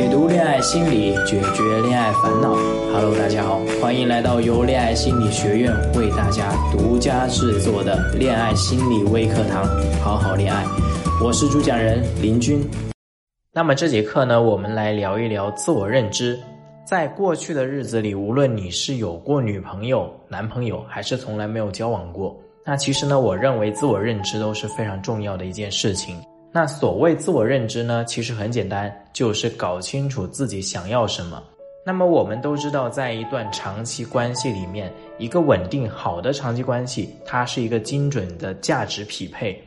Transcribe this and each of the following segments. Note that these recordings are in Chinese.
解读恋爱心理，解决恋爱烦恼。Hello，大家好，欢迎来到由恋爱心理学院为大家独家制作的恋爱心理微课堂，好好恋爱。我是主讲人林军。那么这节课呢，我们来聊一聊自我认知。在过去的日子里，无论你是有过女朋友、男朋友，还是从来没有交往过，那其实呢，我认为自我认知都是非常重要的一件事情。那所谓自我认知呢，其实很简单，就是搞清楚自己想要什么。那么我们都知道，在一段长期关系里面，一个稳定好的长期关系，它是一个精准的价值匹配。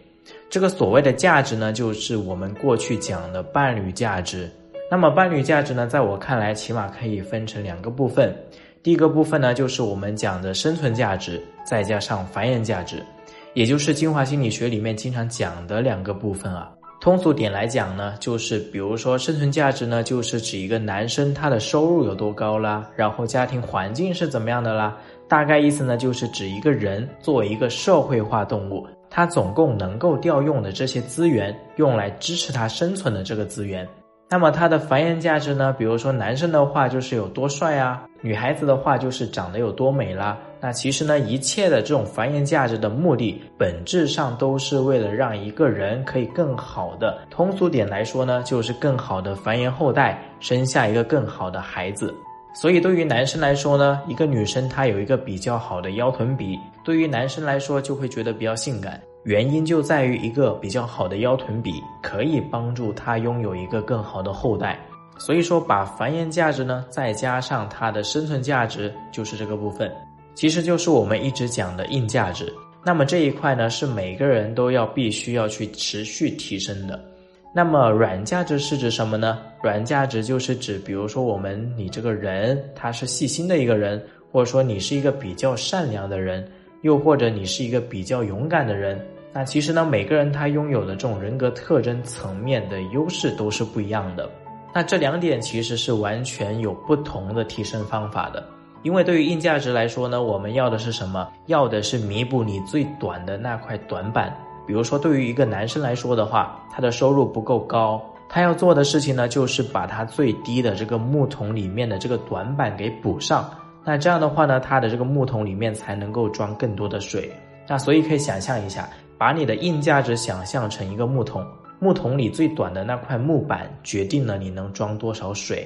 这个所谓的价值呢，就是我们过去讲的伴侣价值。那么伴侣价值呢，在我看来，起码可以分成两个部分。第一个部分呢，就是我们讲的生存价值，再加上繁衍价值。也就是精华心理学里面经常讲的两个部分啊。通俗点来讲呢，就是比如说生存价值呢，就是指一个男生他的收入有多高啦，然后家庭环境是怎么样的啦。大概意思呢，就是指一个人作为一个社会化动物，他总共能够调用的这些资源，用来支持他生存的这个资源。那么它的繁衍价值呢？比如说男生的话就是有多帅啊，女孩子的话就是长得有多美啦。那其实呢，一切的这种繁衍价值的目的，本质上都是为了让一个人可以更好的，通俗点来说呢，就是更好的繁衍后代，生下一个更好的孩子。所以对于男生来说呢，一个女生她有一个比较好的腰臀比，对于男生来说就会觉得比较性感。原因就在于一个比较好的腰臀比，可以帮助他拥有一个更好的后代。所以说，把繁衍价值呢，再加上它的生存价值，就是这个部分，其实就是我们一直讲的硬价值。那么这一块呢，是每个人都要必须要去持续提升的。那么软价值是指什么呢？软价值就是指，比如说我们你这个人他是细心的一个人，或者说你是一个比较善良的人，又或者你是一个比较勇敢的人。那其实呢，每个人他拥有的这种人格特征层面的优势都是不一样的。那这两点其实是完全有不同的提升方法的。因为对于硬价值来说呢，我们要的是什么？要的是弥补你最短的那块短板。比如说，对于一个男生来说的话，他的收入不够高，他要做的事情呢，就是把他最低的这个木桶里面的这个短板给补上。那这样的话呢，他的这个木桶里面才能够装更多的水。那所以可以想象一下。把你的硬价值想象成一个木桶，木桶里最短的那块木板决定了你能装多少水。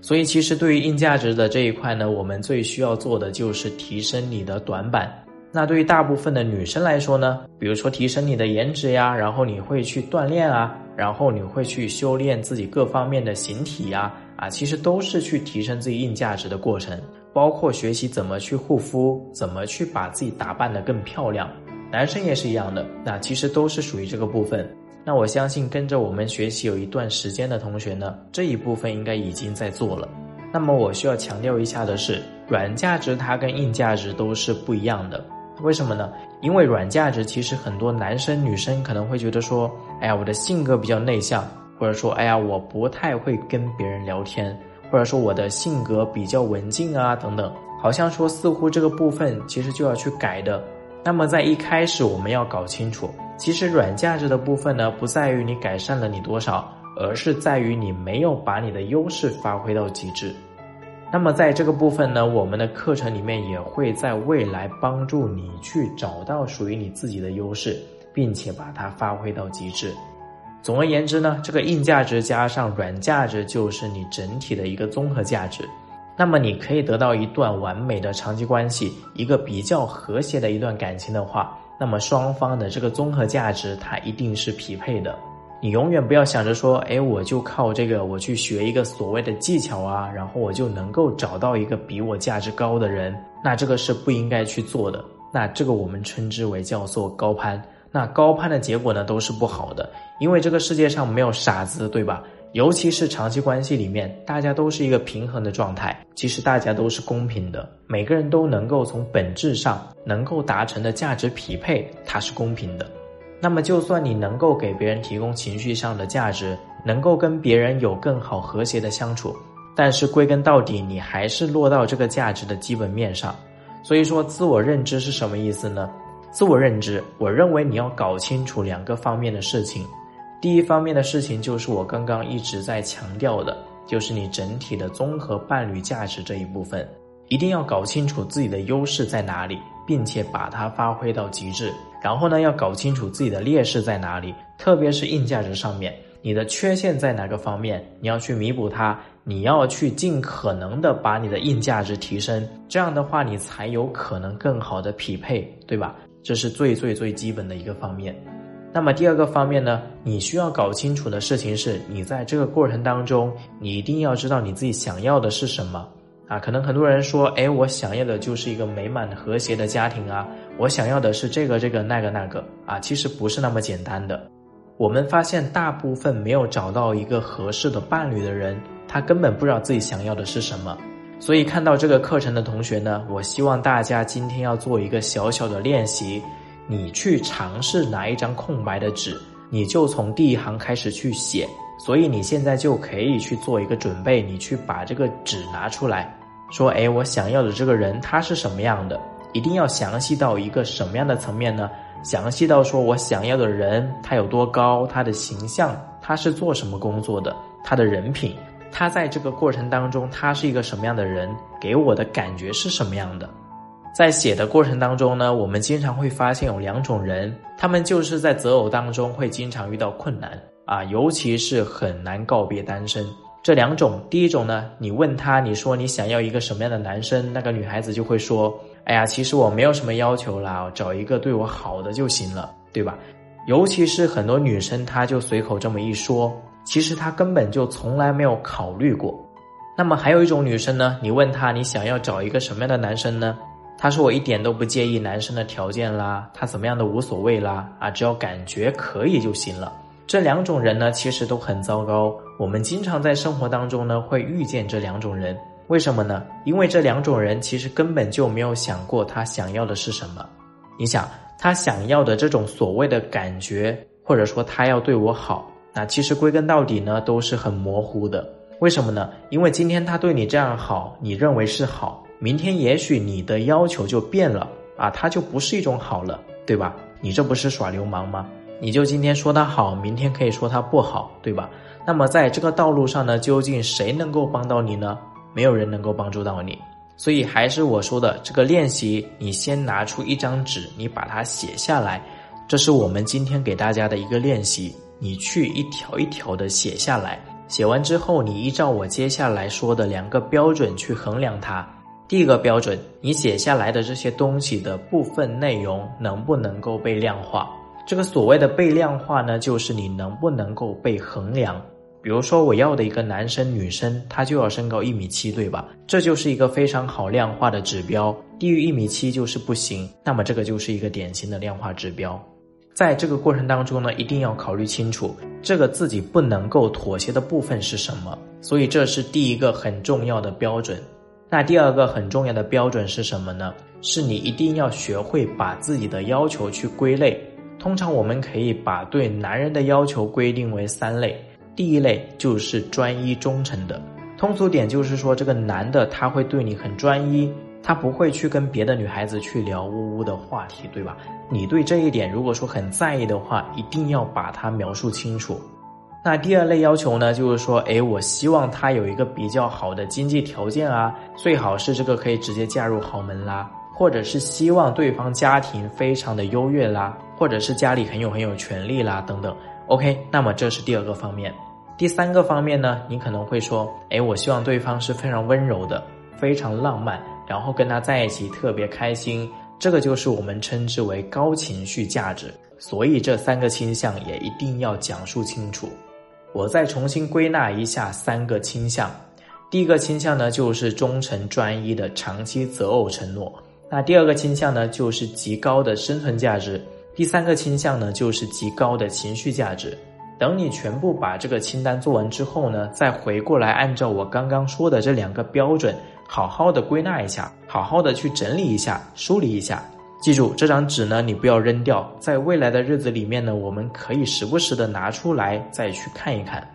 所以，其实对于硬价值的这一块呢，我们最需要做的就是提升你的短板。那对于大部分的女生来说呢，比如说提升你的颜值呀，然后你会去锻炼啊，然后你会去修炼自己各方面的形体呀，啊，其实都是去提升自己硬价值的过程，包括学习怎么去护肤，怎么去把自己打扮得更漂亮。男生也是一样的，那其实都是属于这个部分。那我相信跟着我们学习有一段时间的同学呢，这一部分应该已经在做了。那么我需要强调一下的是，软价值它跟硬价值都是不一样的。为什么呢？因为软价值其实很多男生女生可能会觉得说，哎呀，我的性格比较内向，或者说，哎呀，我不太会跟别人聊天，或者说我的性格比较文静啊等等，好像说似乎这个部分其实就要去改的。那么在一开始，我们要搞清楚，其实软价值的部分呢，不在于你改善了你多少，而是在于你没有把你的优势发挥到极致。那么在这个部分呢，我们的课程里面也会在未来帮助你去找到属于你自己的优势，并且把它发挥到极致。总而言之呢，这个硬价值加上软价值，就是你整体的一个综合价值。那么你可以得到一段完美的长期关系，一个比较和谐的一段感情的话，那么双方的这个综合价值它一定是匹配的。你永远不要想着说，哎，我就靠这个我去学一个所谓的技巧啊，然后我就能够找到一个比我价值高的人，那这个是不应该去做的。那这个我们称之为叫做高攀。那高攀的结果呢都是不好的，因为这个世界上没有傻子，对吧？尤其是长期关系里面，大家都是一个平衡的状态。其实大家都是公平的，每个人都能够从本质上能够达成的价值匹配，它是公平的。那么，就算你能够给别人提供情绪上的价值，能够跟别人有更好和谐的相处，但是归根到底，你还是落到这个价值的基本面上。所以说，自我认知是什么意思呢？自我认知，我认为你要搞清楚两个方面的事情。第一方面的事情就是我刚刚一直在强调的，就是你整体的综合伴侣价值这一部分，一定要搞清楚自己的优势在哪里，并且把它发挥到极致。然后呢，要搞清楚自己的劣势在哪里，特别是硬价值上面，你的缺陷在哪个方面，你要去弥补它，你要去尽可能的把你的硬价值提升，这样的话，你才有可能更好的匹配，对吧？这是最最最基本的一个方面。那么第二个方面呢，你需要搞清楚的事情是，你在这个过程当中，你一定要知道你自己想要的是什么啊。可能很多人说，哎，我想要的就是一个美满和谐的家庭啊，我想要的是这个这个那个那个啊，其实不是那么简单的。我们发现，大部分没有找到一个合适的伴侣的人，他根本不知道自己想要的是什么。所以看到这个课程的同学呢，我希望大家今天要做一个小小的练习。你去尝试拿一张空白的纸，你就从第一行开始去写。所以你现在就可以去做一个准备，你去把这个纸拿出来，说：“哎，我想要的这个人他是什么样的？一定要详细到一个什么样的层面呢？详细到说我想要的人他有多高，他的形象，他是做什么工作的，他的人品，他在这个过程当中他是一个什么样的人，给我的感觉是什么样的。”在写的过程当中呢，我们经常会发现有两种人，他们就是在择偶当中会经常遇到困难啊，尤其是很难告别单身。这两种，第一种呢，你问他，你说你想要一个什么样的男生，那个女孩子就会说，哎呀，其实我没有什么要求啦，找一个对我好的就行了，对吧？尤其是很多女生，她就随口这么一说，其实她根本就从来没有考虑过。那么还有一种女生呢，你问她，你想要找一个什么样的男生呢？他说我一点都不介意男生的条件啦，他怎么样都无所谓啦，啊，只要感觉可以就行了。这两种人呢，其实都很糟糕。我们经常在生活当中呢，会遇见这两种人。为什么呢？因为这两种人其实根本就没有想过他想要的是什么。你想，他想要的这种所谓的感觉，或者说他要对我好，那其实归根到底呢，都是很模糊的。为什么呢？因为今天他对你这样好，你认为是好。明天也许你的要求就变了啊，它就不是一种好了，对吧？你这不是耍流氓吗？你就今天说它好，明天可以说它不好，对吧？那么在这个道路上呢，究竟谁能够帮到你呢？没有人能够帮助到你。所以还是我说的这个练习，你先拿出一张纸，你把它写下来，这是我们今天给大家的一个练习。你去一条一条的写下来，写完之后，你依照我接下来说的两个标准去衡量它。第一个标准，你写下来的这些东西的部分内容能不能够被量化？这个所谓的被量化呢，就是你能不能够被衡量。比如说，我要的一个男生、女生，他就要身高一米七，对吧？这就是一个非常好量化的指标。低于一米七就是不行。那么这个就是一个典型的量化指标。在这个过程当中呢，一定要考虑清楚这个自己不能够妥协的部分是什么。所以这是第一个很重要的标准。那第二个很重要的标准是什么呢？是你一定要学会把自己的要求去归类。通常我们可以把对男人的要求规定为三类。第一类就是专一忠诚的，通俗点就是说这个男的他会对你很专一，他不会去跟别的女孩子去聊呜呜的话题，对吧？你对这一点如果说很在意的话，一定要把它描述清楚。那第二类要求呢，就是说，哎，我希望他有一个比较好的经济条件啊，最好是这个可以直接嫁入豪门啦，或者是希望对方家庭非常的优越啦，或者是家里很有很有权利啦，等等。OK，那么这是第二个方面。第三个方面呢，你可能会说，哎，我希望对方是非常温柔的，非常浪漫，然后跟他在一起特别开心，这个就是我们称之为高情绪价值。所以这三个倾向也一定要讲述清楚。我再重新归纳一下三个倾向，第一个倾向呢就是忠诚专一的长期择偶承诺，那第二个倾向呢就是极高的生存价值，第三个倾向呢就是极高的情绪价值。等你全部把这个清单做完之后呢，再回过来按照我刚刚说的这两个标准，好好的归纳一下，好好的去整理一下，梳理一下。记住这张纸呢，你不要扔掉，在未来的日子里面呢，我们可以时不时的拿出来再去看一看。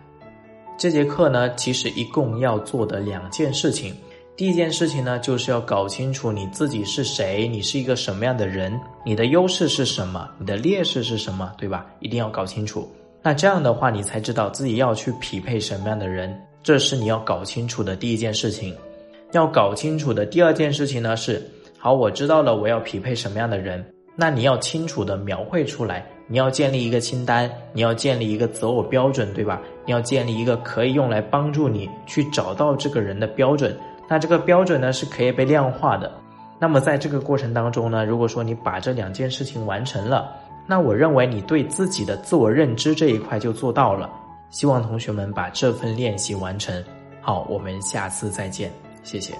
这节课呢，其实一共要做的两件事情，第一件事情呢，就是要搞清楚你自己是谁，你是一个什么样的人，你的优势是什么，你的劣势是什么，对吧？一定要搞清楚。那这样的话，你才知道自己要去匹配什么样的人。这是你要搞清楚的第一件事情。要搞清楚的第二件事情呢是，好，我知道了，我要匹配什么样的人。那你要清楚的描绘出来，你要建立一个清单，你要建立一个择偶标准，对吧？你要建立一个可以用来帮助你去找到这个人的标准。那这个标准呢是可以被量化的。那么在这个过程当中呢，如果说你把这两件事情完成了，那我认为你对自己的自我认知这一块就做到了。希望同学们把这份练习完成。好，我们下次再见，谢谢。